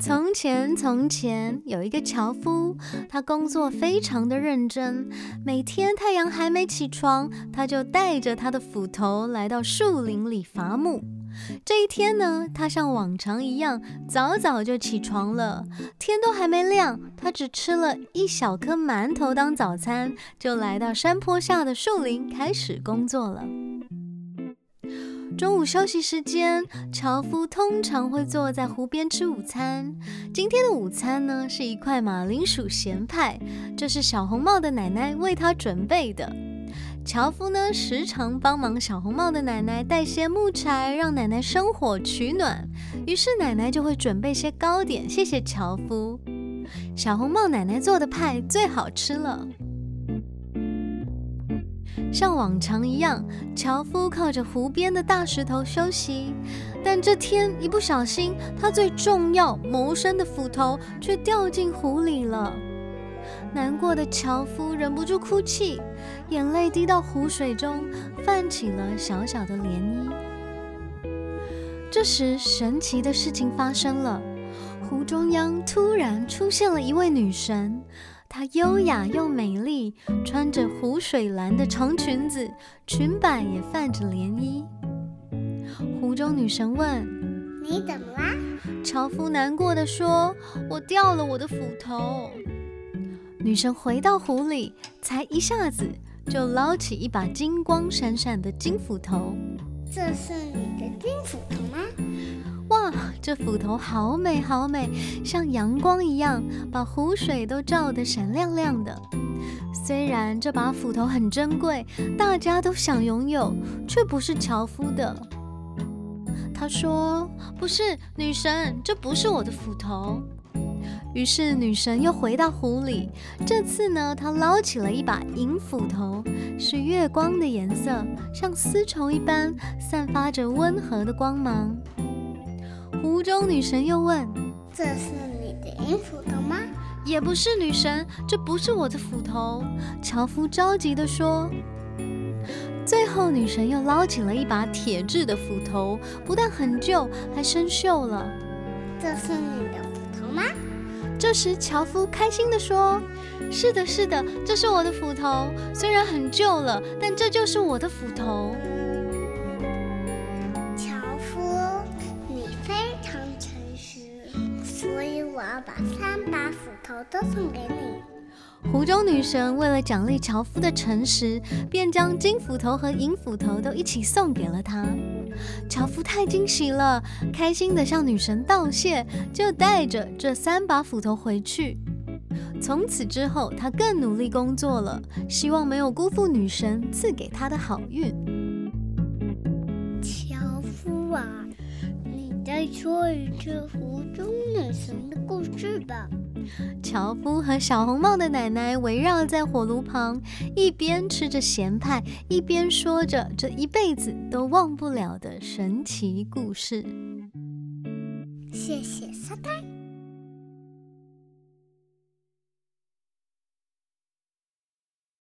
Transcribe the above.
从前，从前有一个樵夫，他工作非常的认真。每天太阳还没起床，他就带着他的斧头来到树林里伐木。这一天呢，他像往常一样，早早就起床了。天都还没亮，他只吃了一小颗馒头当早餐，就来到山坡下的树林开始工作了。中午休息时间，樵夫通常会坐在湖边吃午餐。今天的午餐呢，是一块马铃薯咸派，这是小红帽的奶奶为他准备的。樵夫呢，时常帮忙小红帽的奶奶带些木柴，让奶奶生火取暖。于是奶奶就会准备些糕点，谢谢樵夫。小红帽奶奶做的派最好吃了。像往常一样，樵夫靠着湖边的大石头休息。但这天一不小心，他最重要谋生的斧头却掉进湖里了。难过的樵夫忍不住哭泣，眼泪滴到湖水中，泛起了小小的涟漪。这时，神奇的事情发生了，湖中央突然出现了一位女神。她优雅又美丽，穿着湖水蓝的长裙子，裙摆也泛着涟漪。湖中女神问：“你怎么啦？”樵夫难过的说：“我掉了我的斧头。”女神回到湖里，才一下子就捞起一把金光闪闪的金斧头。这是你的金斧头吗？这斧头好美好美，像阳光一样，把湖水都照得闪亮亮的。虽然这把斧头很珍贵，大家都想拥有，却不是樵夫的。他说：“不是，女神，这不是我的斧头。”于是女神又回到湖里，这次呢，她捞起了一把银斧头，是月光的颜色，像丝绸一般，散发着温和的光芒。湖中女神又问：“这是你的银斧头吗？”“也不是，女神，这不是我的斧头。”樵夫着急地说。最后，女神又捞起了一把铁制的斧头，不但很旧，还生锈了。“这是你的斧头吗？”这时，樵夫开心地说：“是的，是的，这是我的斧头，虽然很旧了，但这就是我的斧头。”把三把斧头都送给你。湖中女神为了奖励樵夫的诚实，便将金斧头和银斧头都一起送给了他。樵夫太惊喜了，开心地向女神道谢，就带着这三把斧头回去。从此之后，他更努力工作了，希望没有辜负女神赐给他的好运。说一次湖中女神的故事吧。樵夫和小红帽的奶奶围绕在火炉旁，一边吃着咸派，一边说着这一辈子都忘不了的神奇故事。谢谢沙滩。